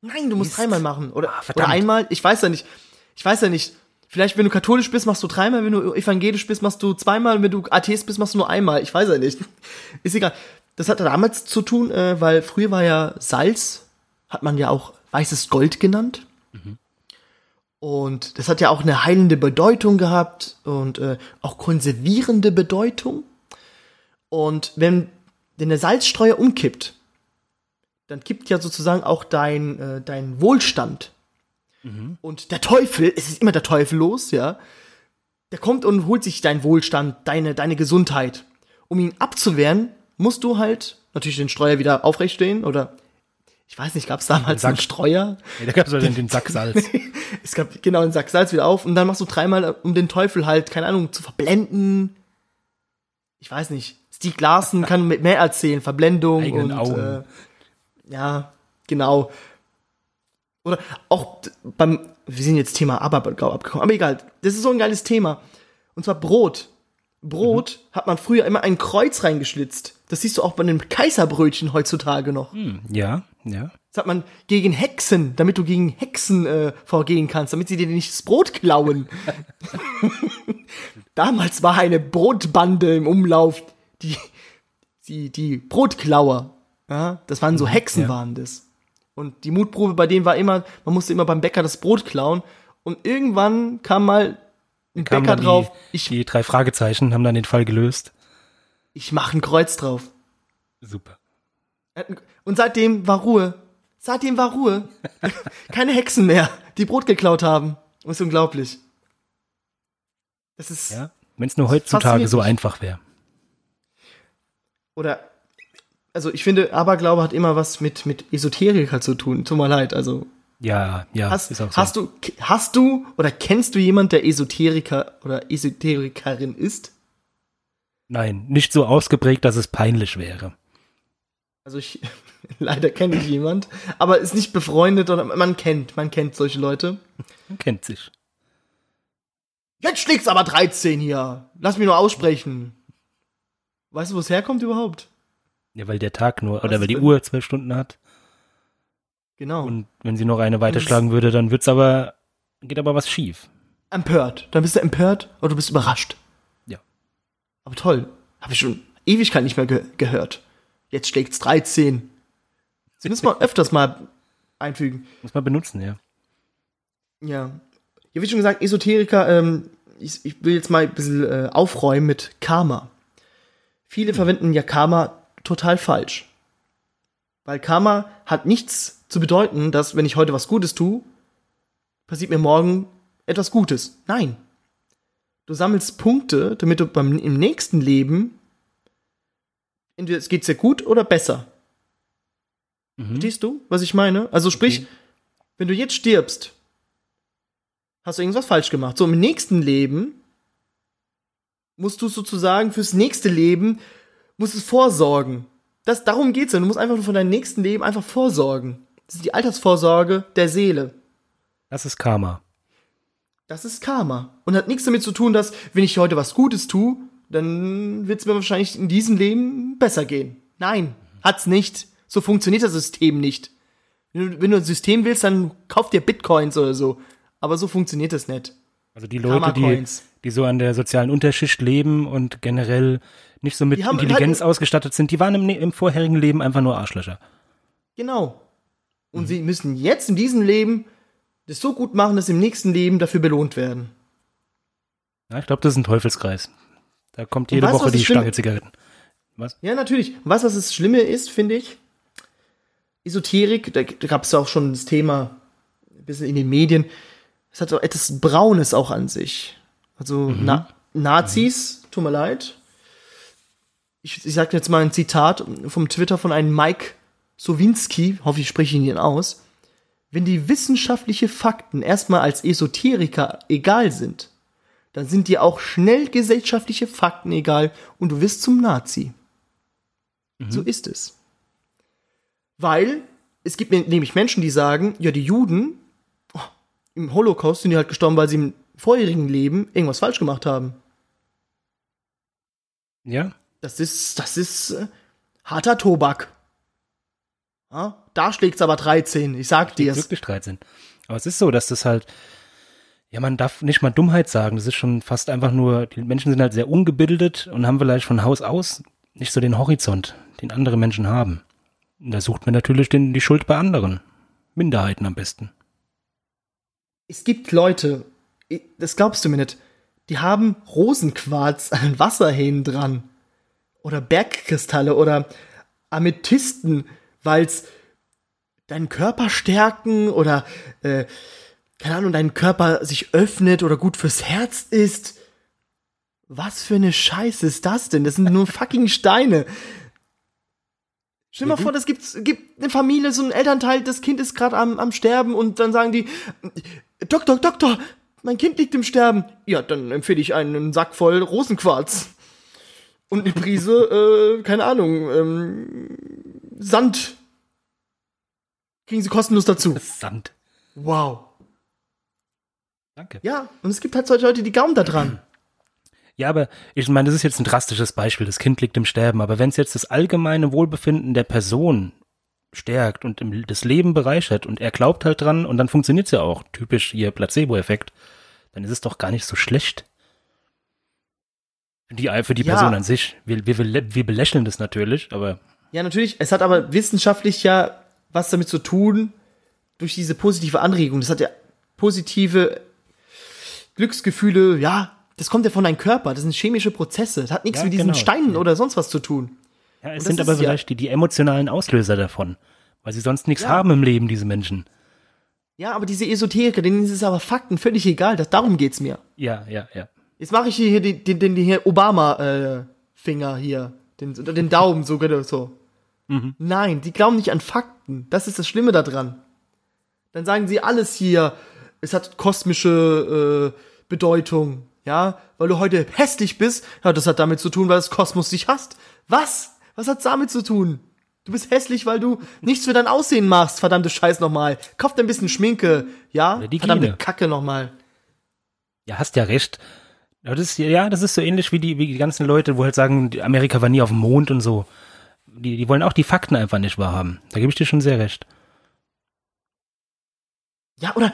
Nein, du musst Mist. dreimal machen. Oder, Ah, oder einmal, ich weiß ja nicht. Ich weiß ja nicht. Vielleicht, wenn du katholisch bist, machst du dreimal, wenn du evangelisch bist, machst du zweimal, wenn du Atheist bist, machst du nur einmal. Ich weiß ja nicht. Ist egal. Das hat damals zu tun, äh, weil früher war ja Salz, hat man ja auch weißes Gold genannt. Und das hat ja auch eine heilende Bedeutung gehabt und äh, auch konservierende Bedeutung. Und wenn, wenn der Salzstreuer umkippt, dann kippt ja sozusagen auch dein, äh, dein Wohlstand. Und der Teufel, es ist immer der Teufel los, ja, der kommt und holt sich deinen Wohlstand, deine, deine Gesundheit. Um ihn abzuwehren, musst du halt natürlich den Streuer wieder aufrecht stehen oder ich weiß nicht, gab es damals einen Streuer? Ja, da gab es den, den Sack Salz. es gab genau einen Sack Salz wieder auf und dann machst du dreimal, um den Teufel halt, keine Ahnung, zu verblenden. Ich weiß nicht. Steve Larsen kann mit mehr erzählen, Verblendung Eigenen und Augen. Äh, ja, genau. Oder auch beim, wir sind jetzt Thema Aberglaube abgekommen, aber egal, das ist so ein geiles Thema. Und zwar Brot. Brot hat man früher immer ein Kreuz reingeschlitzt. Das siehst du auch bei den Kaiserbrötchen heutzutage noch. Hm, ja, ja. Das hat man gegen Hexen, damit du gegen Hexen äh, vorgehen kannst, damit sie dir nicht das Brot klauen. Damals war eine Brotbande im Umlauf, die, die, die Brotklauer. Ja, das waren so Hexen ja. waren das. Und die Mutprobe bei denen war immer, man musste immer beim Bäcker das Brot klauen. Und irgendwann kam mal ein Kamen Bäcker dann drauf, Die, ich, die drei Fragezeichen haben dann den Fall gelöst. ich mache ein Kreuz drauf. Super. Und seitdem war Ruhe. Seitdem war Ruhe. Keine Hexen mehr, die Brot geklaut haben. Das ist unglaublich. Das ist, Ja. Wenn es nur heutzutage so einfach wäre. oder, also ich finde, Aberglaube hat immer was mit, mit Esoteriker zu tun. Tut mir leid, also. Ja, ja, Hast, ist auch so. hast du, hast du oder kennst du jemand, der Esoteriker oder Esoterikerin ist? Nein, nicht so ausgeprägt, dass es peinlich wäre. Also ich, leider kenne ich jemand, aber ist nicht befreundet oder man kennt, man kennt solche Leute. Man kennt sich. Jetzt schlägt's aber 13 hier. Lass mich nur aussprechen. Weißt du, wo es herkommt überhaupt? Ja, weil der Tag nur, oder weil die Uhr zwölf Stunden hat. Genau. Und wenn sie noch eine weiterschlagen würde, dann wird's aber, geht aber was schief. empört. Dann bist du empört oder du bist überrascht. Ja. Aber toll. Habe ich schon Ewigkeit nicht mehr ge gehört. Jetzt schlägt's 13. Das müssen wir öfters mal einfügen. Muss man benutzen, ja. Ja. Ja, wie schon gesagt, Esoteriker, ähm, ich, ich will jetzt mal ein bisschen äh, aufräumen mit Karma. Viele verwenden ja Karma total falsch. Weil Karma hat nichts zu bedeuten, dass wenn ich heute was Gutes tue, passiert mir morgen etwas Gutes. Nein. Du sammelst Punkte, damit du beim, im nächsten Leben entweder es geht dir gut oder besser. Mhm. Verstehst du, was ich meine? Also sprich, Okay. wenn du jetzt stirbst, hast du irgendwas falsch gemacht. So im nächsten Leben musst du sozusagen fürs nächste Leben musst es vorsorgen. Das, darum geht's ja. Du musst einfach nur von deinem nächsten Leben einfach vorsorgen. Das ist die Altersvorsorge der Seele. Das ist Karma. Das ist Karma. Und hat nichts damit zu tun, dass, wenn ich heute was Gutes tue, dann wird es mir wahrscheinlich in diesem Leben besser gehen. Nein, hat's nicht. So funktioniert das System nicht. Wenn du, wenn du ein System willst, dann kauf dir Bitcoins oder so. Aber so funktioniert das nicht. Also die Leute, die. Die so an der sozialen Unterschicht leben und generell nicht so mit haben Intelligenz halt- ausgestattet sind, die waren im, ne- im vorherigen Leben einfach nur Arschlöcher. Genau. Und sie müssen jetzt in diesem Leben das so gut machen, dass sie im nächsten Leben dafür belohnt werden. Ja, ich glaube, das ist ein Teufelskreis. Da kommt jede weißt Woche die Stange Zigaretten. Was? Ja, natürlich. Was, was das Schlimme ist, finde ich, Esoterik, da, da gab es ja auch schon das Thema ein bisschen in den Medien, es hat so etwas Braunes auch an sich. Also Na Nazis, tut mir leid. Ich, ich sage jetzt mal ein Zitat vom Twitter von einem Mike Sowinski, hoffe ich spreche ihn aus. Wenn die wissenschaftliche Fakten erstmal als Esoteriker egal sind, dann sind dir auch schnell gesellschaftliche Fakten egal und du wirst zum Nazi. So ist es. Weil es gibt nämlich Menschen, die sagen, ja, die Juden oh, im Holocaust sind die halt gestorben, weil sie im vorherigen Leben irgendwas falsch gemacht haben. Ja? Das ist, das ist äh, harter Tobak. Ja, da schlägt's aber 13, ich sag dir's. Wirklich 13. Aber es ist so, dass das halt, ja, man darf nicht mal Dummheit sagen. Das ist schon fast einfach nur, die Menschen sind halt sehr ungebildet und haben vielleicht von Haus aus nicht so den Horizont, den andere Menschen haben. Und da sucht man natürlich den, die Schuld bei anderen. Minderheiten am besten. Es gibt Leute, das glaubst du mir nicht, die haben Rosenquarz an den Wasserhähnen dran. Oder Bergkristalle oder Amethysten, weil's deinen Körper stärken oder, äh, keine Ahnung, dein Körper sich öffnet oder gut fürs Herz ist. Was für eine Scheiße ist das denn? Das sind nur fucking Steine. Stell dir mal vor, das gibt's, gibt eine Familie, so ein Elternteil, das Kind ist gerade am, am Sterben und dann sagen die, Doktor, Doktor, mein Kind liegt im Sterben. Ja, dann empfehle ich einen Sack voll Rosenquarz. Und eine Prise, äh, keine Ahnung, ähm, Sand. Kriegen sie kostenlos dazu. Sand. Wow. Danke. Ja, und es gibt halt solche Leute, die glauben da dran. Ja, aber ich meine, das ist jetzt ein drastisches Beispiel. Das Kind liegt im Sterben. Aber wenn es jetzt das allgemeine Wohlbefinden der Person stärkt und im, das Leben bereichert und er glaubt halt dran und dann funktioniert's ja auch. Typisch hier Placebo-Effekt. Dann ist es doch gar nicht so schlecht. Für die, für die Ja. Person an sich. Wir, wir, wir belächeln das natürlich, aber Ja, natürlich. Es hat aber wissenschaftlich ja was damit zu tun, durch diese positive Anregung. Das hat ja positive Glücksgefühle, ja, das kommt ja von deinem Körper. Das sind chemische Prozesse. Das hat nichts Ja, mit diesen genau. Steinen oder sonst was zu tun. Ja, es sind aber ist ja- vielleicht die, die emotionalen Auslöser davon. Weil sie sonst nichts Ja. haben im Leben, diese Menschen. Ja, aber diese Esoteriker, denen ist es aber Fakten völlig egal. Das, darum geht's mir. Ja, ja, ja. Jetzt mache ich hier den, den, den hier Obama-Finger hier. Den, den Daumen, so, so. Nein, die glauben nicht an Fakten. Das ist das Schlimme daran. Dann sagen sie alles hier, es hat kosmische äh, Bedeutung. Ja, weil du heute hässlich bist. Ja, das hat damit zu tun, weil das Kosmos dich hasst. Was? Was hat's damit zu tun? Du bist hässlich, weil du nichts für dein Aussehen machst. Verdammte Scheiß nochmal. Kauf dir ein bisschen Schminke. Ja, Oder die verdammte Gene. Kacke nochmal. Ja, hast ja recht. Aber das ist, ja, das ist so ähnlich wie die, wie die ganzen Leute, wo halt sagen, Amerika war nie auf dem Mond und so. die, die wollen auch die Fakten einfach nicht wahrhaben. Da gebe ich dir schon sehr recht. Ja, oder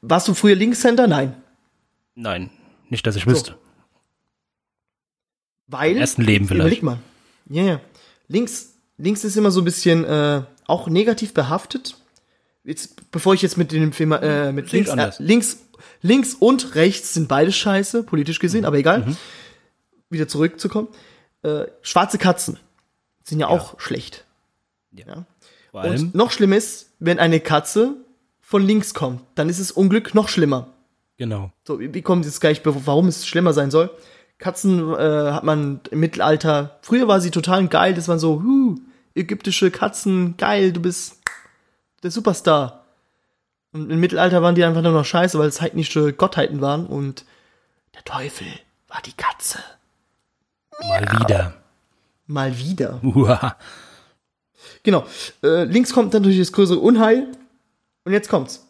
warst du früher Linkshänder? Nein. Nein, nicht, dass ich wüsste. Weil. Im ersten Leben vielleicht. Überleg mal. Ja, ja. Links, links ist immer so ein bisschen äh, auch negativ behaftet. Jetzt, bevor ich jetzt mit dem Film, äh, mit Sehe ich links, äh, links, links und rechts sind beide scheiße, politisch gesehen, Mhm. aber egal. Wieder zurückzukommen. Äh, schwarze Katzen sind ja, auch schlecht. Ja. Allem, Und noch schlimmer ist, wenn eine Katze von links kommt, dann ist es Unglück noch schlimmer. genau. So, wie wie kommt jetzt gleich, warum es schlimmer sein soll? Katzen äh, hat man im Mittelalter, früher war sie total geil, das waren so, huh, ägyptische Katzen, geil, du bist der Superstar. Und im Mittelalter waren die einfach nur noch scheiße, weil es heidnische Gottheiten waren und der Teufel war die Katze. Mal wieder. Mal wieder. Uah. Genau. Äh, links kommt dann natürlich das größere Unheil. Und jetzt kommt's.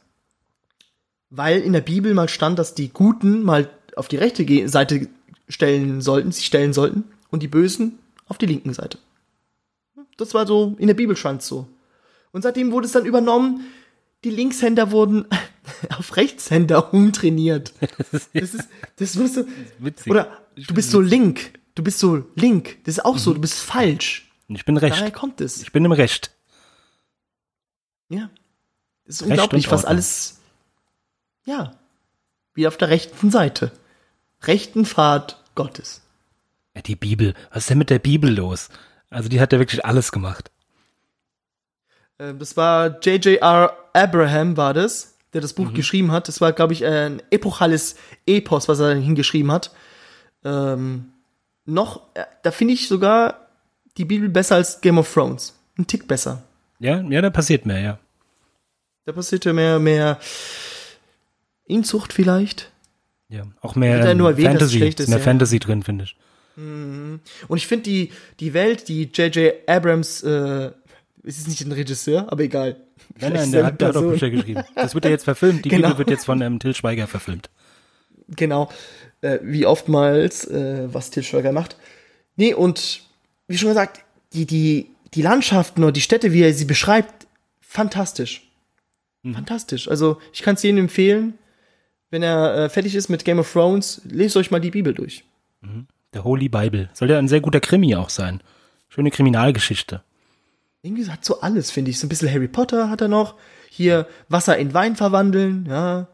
Weil in der Bibel mal stand, dass die Guten mal auf die rechte Seite stellen sollten, sich stellen sollten, und die Bösen auf die linken Seite. Das war so, in der Bibel so. Und seitdem wurde es dann übernommen, die Linkshänder wurden auf Rechtshänder umtrainiert. Das ist, das musst du, Witzig. oder du bist so link, du bist so link, das ist auch so, du bist falsch. Ich bin recht. Daher kommt es. Ich bin im Recht. Ja. Das ist Recht unglaublich, was alles. Ja. Wie auf der rechten Seite. Rechten Pfad Gottes. Ja, die Bibel. Was ist denn mit der Bibel los? Also die hat ja wirklich alles gemacht. Ähm, Das war J.J.R. Abraham, war das, der das Mhm. Buch geschrieben hat. Das war, glaube ich, ein epochales Epos, was er hingeschrieben hat. Ähm, noch, äh, da finde ich sogar die Bibel besser als Game of Thrones. Ein Tick besser. Ja, ja, da passiert mehr, ja. Da passiert ja mehr, mehr Inzucht vielleicht. Ja, auch mehr ähm, erwähnt, es Fantasy, ist mehr ja. Fantasy drin, finde ich. Und ich finde die, die Welt, die J.J. Abrams, äh, es ist nicht ein Regisseur, aber egal. Nein, nein, der er hat, der hat auch. Bücher geschrieben. Das wird ja jetzt verfilmt. Die Genau. Bibel wird jetzt von ähm, Till Schweiger verfilmt. Genau, äh, wie oftmals, äh, was Til Schweiger macht. Nee, und wie schon gesagt, die, die, die Landschaften oder die Städte, wie er sie beschreibt, fantastisch. Fantastisch. Also, ich kann es jedem empfehlen, wenn er äh, fertig ist mit Game of Thrones, lest euch mal die Bibel durch. Der Holy Bible. Soll ja ein sehr guter Krimi auch sein. Schöne Kriminalgeschichte. Irgendwie hat so alles, finde ich. So ein bisschen Harry Potter hat er noch. Hier Wasser in Wein verwandeln, ja.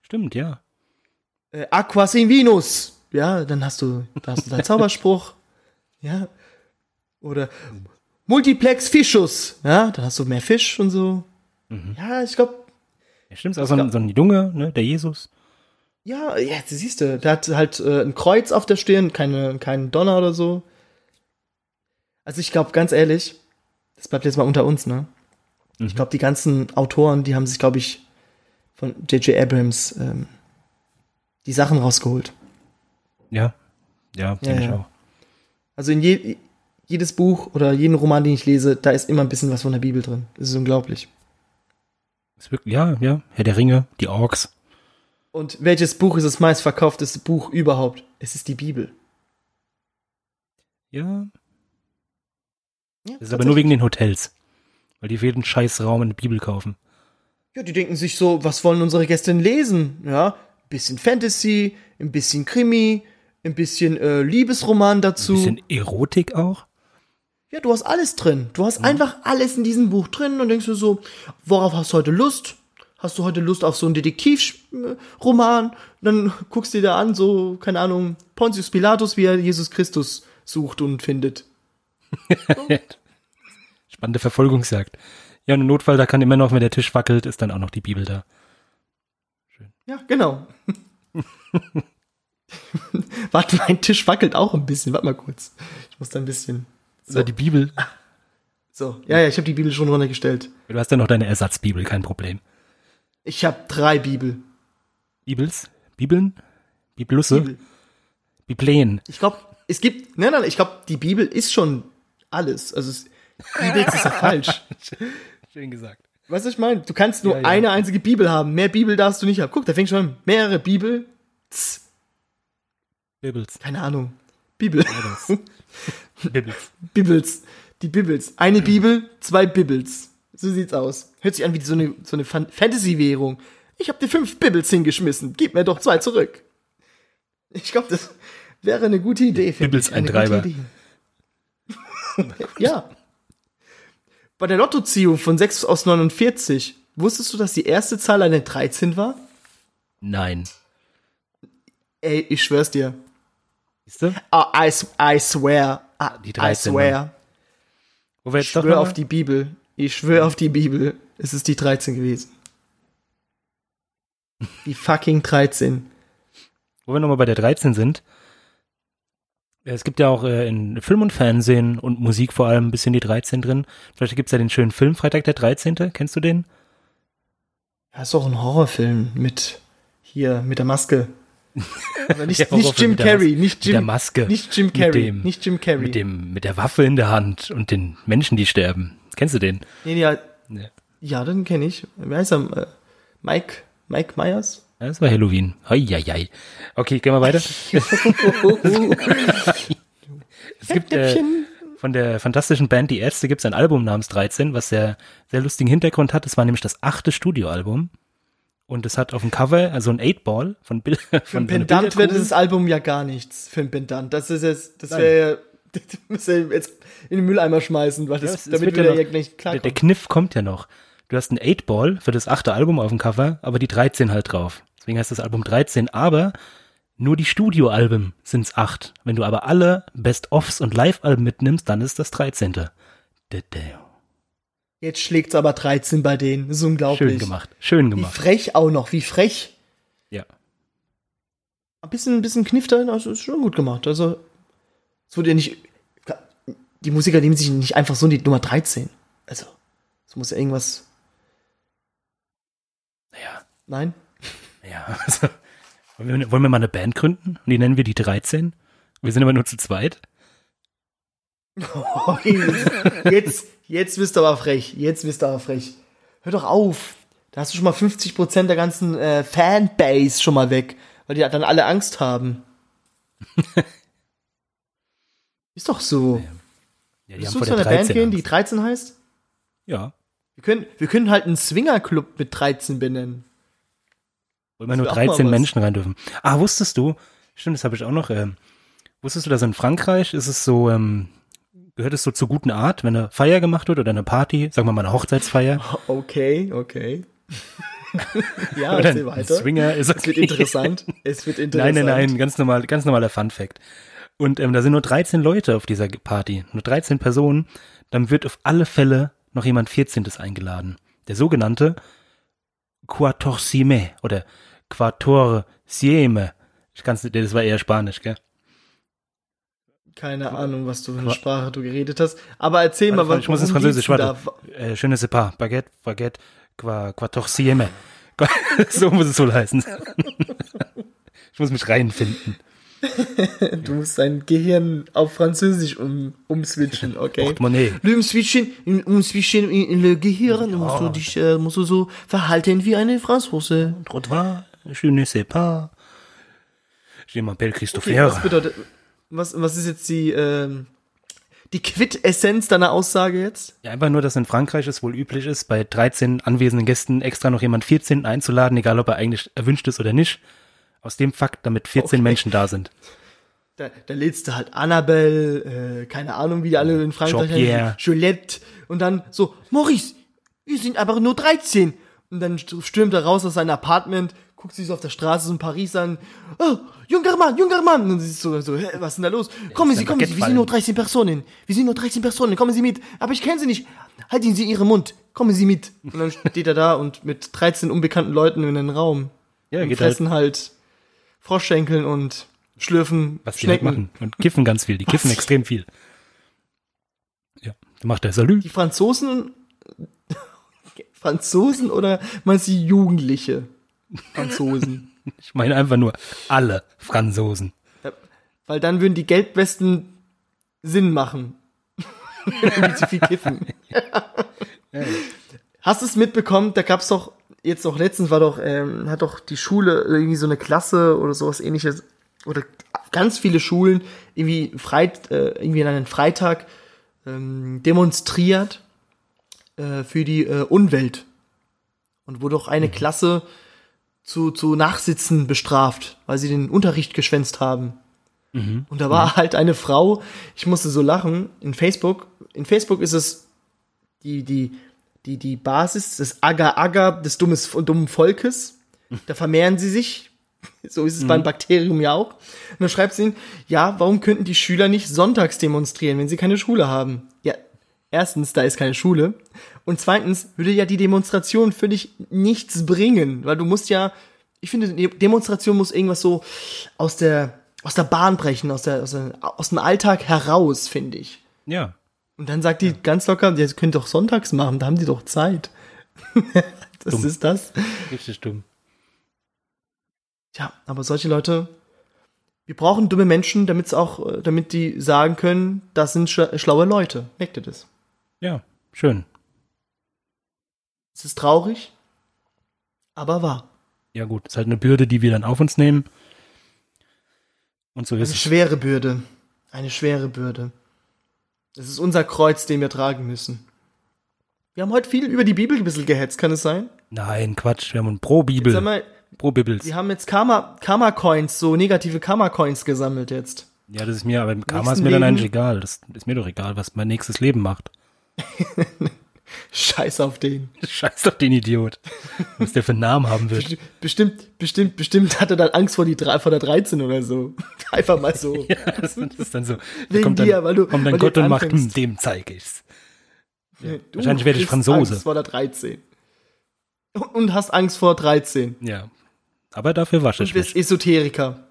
Stimmt, ja. Äh, Aquas in Vinus. Ja, dann hast du, da hast du deinen Zauberspruch. Ja. Oder Multiplex Fischus. Ja, dann hast du mehr Fisch und so. Ja, ich glaube, ja stimmt, auch so ein, so ein Junge, ne, der Jesus. ja, ja, jetzt siehst du, der hat halt äh, ein Kreuz auf der Stirn, keine, keinen Donner oder so. Also ich glaube, ganz ehrlich, das bleibt jetzt mal unter uns, ne? Ich glaube, die ganzen Autoren, die haben sich, glaube ich, von J.J. Abrams ähm, die Sachen rausgeholt. Ja. Ja, denke ich ja. auch. Also in je, jedes Buch oder jeden Roman, den ich lese, da ist immer ein bisschen was von der Bibel drin. Das ist unglaublich. Ist wirklich, ja, ja. Herr der Ringe, die Orks. Und welches Buch ist das meistverkaufteste Buch überhaupt? Es ist die Bibel. Ja. Ja, Das ist aber nur wegen den Hotels. Weil die für jeden scheiß Raum eine Bibel kaufen. Ja, die denken sich so, was wollen unsere Gäste denn lesen? Ja, ein bisschen Fantasy, ein bisschen Krimi, ein bisschen äh, Liebesroman dazu. Bisschen Erotik auch. Ja, du hast alles drin. Du hast einfach alles in diesem Buch drin und denkst du so, worauf hast du heute Lust? Hast du heute Lust auf so einen Detektivroman? Dann guckst du dir da an, so, keine Ahnung, Pontius Pilatus, wie er Jesus Christus sucht und findet. Spannende Verfolgungsjagd. Ja, und im Notfall, da kann immer noch, wenn der Tisch wackelt, ist dann auch noch die Bibel da. Ja, genau. Warte, mein Tisch wackelt auch ein bisschen. Warte mal kurz. Ich muss da ein bisschen. So. die Bibel. So, ja, ja, ich habe die Bibel schon runtergestellt. Du hast ja noch deine Ersatzbibel, kein Problem. Ich habe drei Bibel. Bibels? Bibeln? Bibelusse? Bibel. Bibleen. Ich glaube, es gibt. Nein, nein, ich glaube, die Bibel ist schon alles. Also es, Bibel ist ja falsch. Schön gesagt. Weißt du, was ich meine? Du kannst nur Ja, ja. eine einzige Bibel haben. Mehr Bibel darfst du nicht haben. Guck, da fängt schon an. Mehrere Bibel. Tss, Bibels. keine Ahnung. Bibel. Bibels. Bibels. Bibels. Die Bibbles. Eine Bibel, zwei Bibbles. So sieht's aus. Hört sich an wie so eine, so eine Fan- Fantasy-Währung. Ich habe dir fünf Bibbles hingeschmissen. Gib mir doch zwei zurück. Ich glaube, das wäre eine gute Idee. finde Bibbles Eintreiber. gute Idee. ja. Bei der Lottoziehung von 6 aus 49, wusstest du, dass die erste Zahl eine 13 war? Nein. Ey, ich schwör's dir. Siehst du? Ah, I, s- I swear. Ah, Die I 13, swear. Wo wir Ich jetzt doch schwöre auf die Bibel. Ich schwöre auf die Bibel. Es ist die 13 gewesen. Die fucking 13. wo wir nochmal bei der 13 sind. Ja, Es gibt ja auch äh, in Film und Fernsehen und Musik vor allem ein bisschen die 13 drin. Vielleicht gibt's ja den schönen Film Freitag der 13. Kennst du den? Ja, ist auch ein Horrorfilm mit hier, mit der Maske. Aber nicht, Der nicht Jim mit Carrey, nicht mit Jim, der Maske. nicht Jim Mit Carrey, dem- nicht Jim Carrey. Mit dem, mit der Waffe in der Hand und den Menschen, die sterben. Kennst du den? nee, ja, Ja. ja, den kenne ich. Wie heißt er? Äh, Mike, Mike Myers? Ja, Das war Halloween. Heieiei. Okay, gehen wir weiter. es gibt äh, von der fantastischen Band Die Ärzte gibt es ein Album namens 13, was sehr, sehr lustigen Hintergrund hat. Es war nämlich das achte Studioalbum. Und es hat auf dem Cover, also ein Eight-Ball von Bill. Für Von einen so einer Pendant wäre dieses Album ja gar nichts. Für einen Pendant. Das ist jetzt, das wäre, das müsste jetzt in den Mülleimer schmeißen, weil das, Ja, damit wir ja noch- ja nicht der, klarkommen. der Kniff kommt ja noch. Du hast ein 8-Ball für das achte Album auf dem Cover, aber die 13 halt drauf. Deswegen heißt das Album 13, aber nur die Studioalben sind's acht. Wenn du aber alle Best-Offs und Live-Alben mitnimmst, dann ist das 13. Jetzt schlägt's aber 13 bei denen. Das ist unglaublich. Schön gemacht. Schön Wie gemacht. frech auch noch, wie frech. Ja. Ein bisschen, ein bisschen Kniff dahin, also ist schon gut gemacht. Also, es wurde ja nicht, die Musiker nehmen sich nicht einfach so die Nummer 13. Also, es muss ja irgendwas, Naja, nein? ja. Also, wollen, wir, wollen wir mal eine Band gründen? Und die nennen wir die 13? Wir sind aber nur zu zweit. Jetzt, jetzt bist du aber frech. Jetzt bist du aber frech. Hör doch auf. Da hast du schon mal 50% der ganzen äh, Fanbase schon mal weg, weil die dann alle Angst haben. Ist doch so. Ja, die Willst haben du zu der einer 13 Band gehen, die Angst. 13 heißt? Ja. Wir können, wir können halt einen Swingerclub mit 13 benennen. Wo immer nur wär auch mal 13 was. Menschen rein dürfen. Ah, wusstest du? Stimmt, das habe ich auch noch. Ähm, wusstest du, dass in Frankreich ist es so, ähm, gehört es so zur guten Art, wenn eine Feier gemacht wird oder eine Party, sagen wir mal eine Hochzeitsfeier Okay, okay. ja, oder erzähl weiter. Swinger ist Es wird okay. interessant. Es wird Nein, interessant. nein, nein, ganz normal, ganz normaler Fun Fact. Und ähm, da sind nur 13 Leute auf dieser Party, nur 13 Personen. Dann wird auf alle Fälle noch jemand 14. eingeladen. Der sogenannte Quatorsieme oder Quatorsieme. Ich kann's nicht, das war eher Spanisch, gell? Keine Ahnung, was du für eine Sprache du geredet hast. Aber erzähl Warte, mal, ich muss ins Französisch, warte. Äh, je ne sais pas. Baguette, Baguette, qua, Quatorsieme. so muss es wohl heißen. ich muss mich reinfinden. Du musst dein Gehirn auf Französisch um, umswitchen, okay? Portemonnaie. Du umswitchen, umswitchen in, le Gehirn, du musst du dich, äh, musst du so verhalten wie eine Franzose. Trottoir, je ne sais pas. Je m'appelle Okay, Christopher. was bedeutet, was, was ist jetzt die, ähm, die Quintessenz deiner Aussage jetzt? Ja, einfach nur, dass in Frankreich es wohl üblich ist, bei 13 anwesenden Gästen extra noch jemand 14 einzuladen, egal ob er eigentlich erwünscht ist oder nicht. Aus dem Fakt, damit 14 Okay. Menschen da sind. Da, da lädst du halt Annabelle, äh, keine Ahnung, wie die alle in Frankreich heißen, Jolette und dann so, Maurice, wir sind aber nur 13. Und dann stürmt er raus aus seinem Apartment, guckt sich so auf der Straße so in Paris an, oh, junger Mann, junger Mann. Und sie ist so, so hä, was ist denn da los? kommen Sie, kommen Sie, wir sind nur 13 Personen. Wir sind nur 13 Personen, kommen Sie mit. Aber ich kenne Sie nicht. Halten Sie Ihren Mund, kommen Sie mit. Und dann steht er da und mit 13 unbekannten Leuten in einem Raum. Ja, und geht halt, fressen halt Froschschenkeln und schlürfen was die halt Schnecken. machen. Und kiffen ganz viel. Die kiffen Was? extrem viel. Ja, macht er Salü. Die Franzosen, Franzosen oder meinst du Jugendliche? Franzosen. Ich meine einfach nur alle Franzosen. Weil dann würden die Gelbwesten Sinn machen. Wenn zu viel kiffen. Hast du es mitbekommen? Da gab's doch, jetzt auch letztens war doch, ähm, hat doch die Schule irgendwie so eine Klasse oder sowas ähnliches, oder ganz viele Schulen irgendwie freit, äh, irgendwie an einem Freitag ähm, demonstriert äh, für die äh, Umwelt und wurde auch eine Klasse zu, zu Nachsitzen bestraft, weil sie den Unterricht geschwänzt haben. Und da war halt eine Frau, ich musste so lachen, in Facebook. In Facebook ist es die, die, die, die Basis des Agar-Agar des dummes, dummen Volkes. Da vermehren sie sich. So ist es beim Bakterium ja auch. Und dann schreibt sie, ja, warum könnten die Schüler nicht sonntags demonstrieren, wenn sie keine Schule haben? Ja, erstens, da ist keine Schule. Und zweitens würde ja die Demonstration für dich nichts bringen, weil du musst ja, ich finde, die Demonstration muss irgendwas so aus der, aus der Bahn brechen, aus der, aus, der, aus dem Alltag heraus, finde ich. Ja. Und dann sagt die ganz locker, ja, sie können doch sonntags machen, da haben die doch Zeit. das Dumm. ist das. Richtig dumm. Tja, aber solche Leute, wir brauchen dumme Menschen, damit auch, äh, damit die sagen können, das sind schla schlaue Leute. Merkt ihr das? Ja, schön. Es ist traurig, aber wahr. Ja gut, ist halt eine Bürde, die wir dann auf uns nehmen. Und so ist Eine es. schwere Bürde. Eine schwere Bürde. Das ist unser Kreuz, den wir tragen müssen. Wir haben heute viel über die Bibel ein bisschen gehetzt, kann es sein? Nein, Quatsch, wir haben ein Pro-Bibel. Sag mal, Pro-Bibels. wir haben jetzt Karma, Karma-Coins, so negative Karma-Coins gesammelt jetzt. Ja, das ist mir, aber Karma ist mir dann Leben- eigentlich egal. Das ist mir doch egal, was mein nächstes Leben macht. Scheiß auf den. Scheiß auf den Idiot. Was der für einen Namen haben will. Besti- Bestimmt, bestimmt, bestimmt hat er dann Angst vor, die, drei- vor der 13 oder so. Einfach mal so. Ja, das, ist dann so. Wegen kommt dann, dir, weil du- kommt dann weil du Gott und macht, anfängst. hm, dem zeige ich's. Du Wahrscheinlich werde ich Franzose. Angst vor der 13. Und hast Angst vor 13. Ja. Aber dafür wasche ich bist mich. Esoteriker.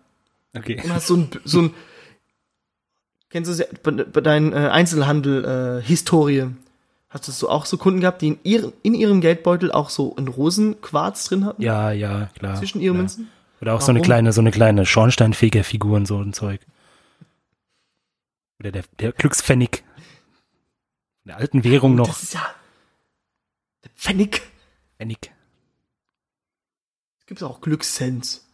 Okay. Und hast so ein, so ein kennst du ja, bei, bei deinen äh, Hast du auch so Kunden gehabt, die in, ihren, in ihrem Geldbeutel auch so einen Rosenquarz drin hatten? Ja, ja, klar. Zwischen ihren ja. Münzen? Oder auch so eine Warum? kleine, so eine kleine Schornsteinfegerfigur und so ein Zeug. Oder der, der Glückspfennig. In der alten Währung noch. Das ist ja. Der Pfennig. Pfennig. Es gibt auch Glückscents.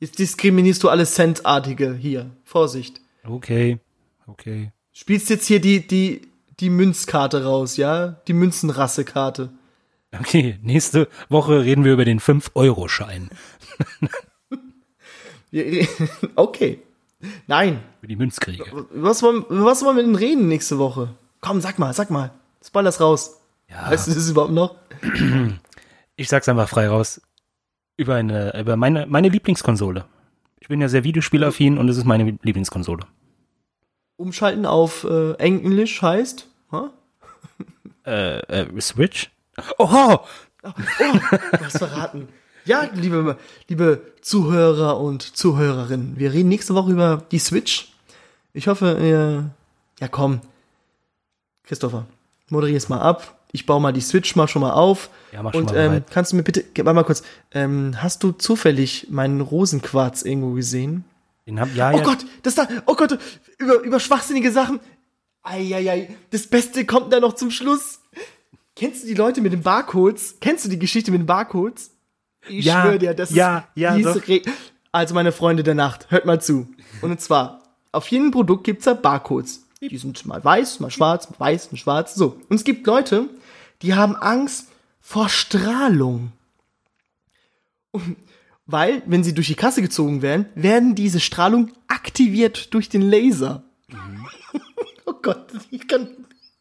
Jetzt diskriminierst du alle Centartige hier. Vorsicht. Okay. Okay. Spielst jetzt hier die, die, die Münzkarte raus, ja? Die Münzenrassekarte. Okay, nächste Woche reden wir über den 5-Euro-Schein. Wir- Okay. Nein. Über die Münzkriege. Was wollen, was wollen wir denn reden nächste Woche? Komm, sag mal, sag mal. Spoilers raus. Ja, Weißt du das überhaupt noch? ich sag's einfach frei raus. Über eine, über meine, meine Lieblingskonsole. Ich bin ja sehr videospielaffin und es ist meine Lieblingskonsole. Umschalten auf äh, Englisch heißt? Huh? Äh, äh, Switch? Oho! Du hast verraten. Ja, liebe, liebe Zuhörer und Zuhörerinnen, wir reden nächste Woche über die Switch. Ich hoffe, ihr, ja komm, Christopher, moderier's mal ab. Ich baue mal die Switch mal schon mal auf. Ja, mach schon und mal ähm, kannst du mir bitte, warte mal kurz, ähm, hast du zufällig meinen Rosenquarz irgendwo gesehen? Den hab, ja, Oh ja. Gott, das da, oh Gott, über, über schwachsinnige Sachen. Eieiei, das Beste kommt da noch zum Schluss. Kennst du die Leute mit den Barcodes? Kennst du die Geschichte mit den Barcodes? Ich Ja, schwöre dir, das ja, ist ja, diese doch. Re Also meine Freunde der Nacht, hört mal zu. Und zwar, auf jedem Produkt gibt's da Barcodes. Die sind mal weiß, mal schwarz, mal weiß, mal schwarz, so. Und es gibt Leute, die haben Angst vor Strahlung. Und weil, wenn sie durch die Kasse gezogen werden, werden diese Strahlung aktiviert durch den Laser. oh Gott, ich kann.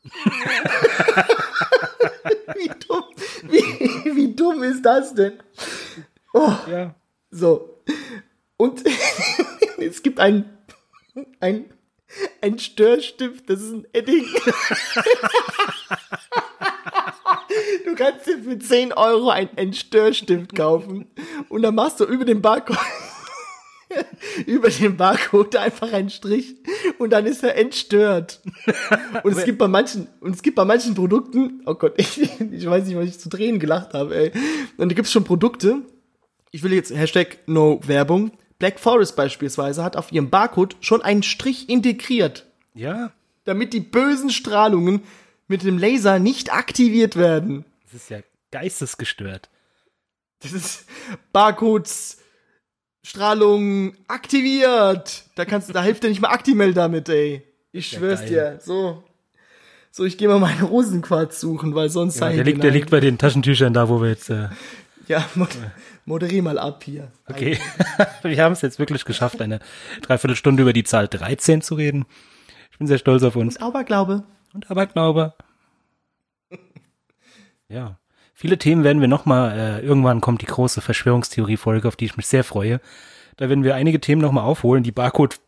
wie, dumm, wie, wie dumm ist das denn? Oh, ja. so. Und es gibt ein, ein, ein Störstift, das ist ein Edding. Du kannst dir für 10 Euro einen, einen Störstift kaufen und dann machst du über den Barcode über den Barcode einfach einen Strich und dann ist er entstört. Und es gibt bei manchen und es gibt bei manchen Produkten, oh Gott, ich, ich weiß nicht, was ich zu Tränen gelacht habe, ey. Und da gibt es schon Produkte, ich will jetzt Hashtag No Werbung, Black Forest beispielsweise hat auf ihrem Barcode schon einen Strich integriert, Ja, damit die bösen Strahlungen mit dem Laser nicht aktiviert werden. das ist ja geistesgestört. Das ist Barcodes Strahlung aktiviert. Da kannst du, da hilft dir nicht mal Actimel damit, ey. Ich Ja, schwör's geil. dir. So. So, ich gehe mal meinen Rosenquarz suchen, weil sonst Ja, der, liegt, der liegt bei den Taschentüchern da, wo wir jetzt. Äh, Ja, mod moderier mal ab hier. okay. wir haben es jetzt wirklich geschafft, eine Dreiviertelstunde über die Zahl 13 zu reden. Ich bin sehr stolz auf uns. Aberglaube. Und Aberglaube. Ja. Viele Themen werden wir nochmal, äh, irgendwann kommt die große Verschwörungstheorie-Folge, auf die ich mich sehr freue. Da werden wir einige Themen nochmal aufholen. Die Barcode,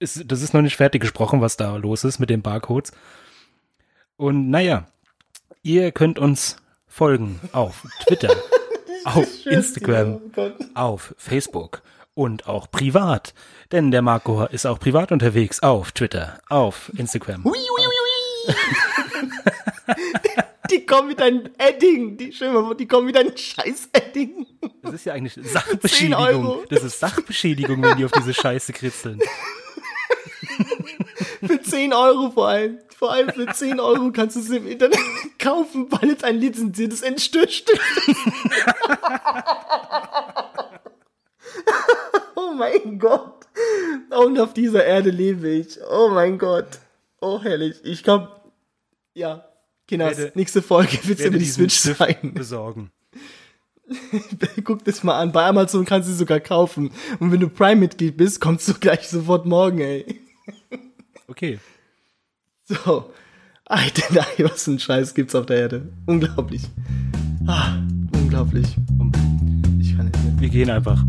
ist, das ist noch nicht fertig gesprochen, was da los ist mit den Barcodes. Und naja, ihr könnt uns folgen auf Twitter, auf Instagram, auf Facebook und auch privat. Denn der Marco ist auch privat unterwegs auf Twitter, auf Instagram. Hui, hui, hui. die kommen mit einem Edding. Die, stell dir mal vor, die kommen mit einem scheiß Edding. Das ist ja eigentlich 10 Sachbeschädigung. Das ist Sachbeschädigung, wenn die auf diese Scheiße kritzeln. Für 10 Euro vor allem. Vor allem für 10 Euro kannst du es im Internet kaufen, weil es ein lizenziertes ist. oh mein Gott. Und auf dieser Erde lebe ich. Oh mein Gott. Oh, herrlich. Ich glaube, ja. Kinas, Werde- nächste Folge wird Werde über die Switch sein. besorgen. Guck das mal an. Bei Amazon kannst du sie sogar kaufen. Und wenn du Prime-Mitglied bist, kommst du gleich sofort morgen, ey. Okay. So. Alter, nein, was für ein Scheiß gibt's auf der Erde. Unglaublich. Ah, unglaublich. Ich kann nicht mehr. Wir gehen einfach.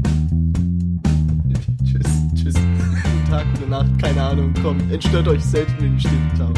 Tschüss, tschüss. Guten Tag, gute Nacht, keine Ahnung. Komm, entstört euch selbst mit dem Stift. Ciao.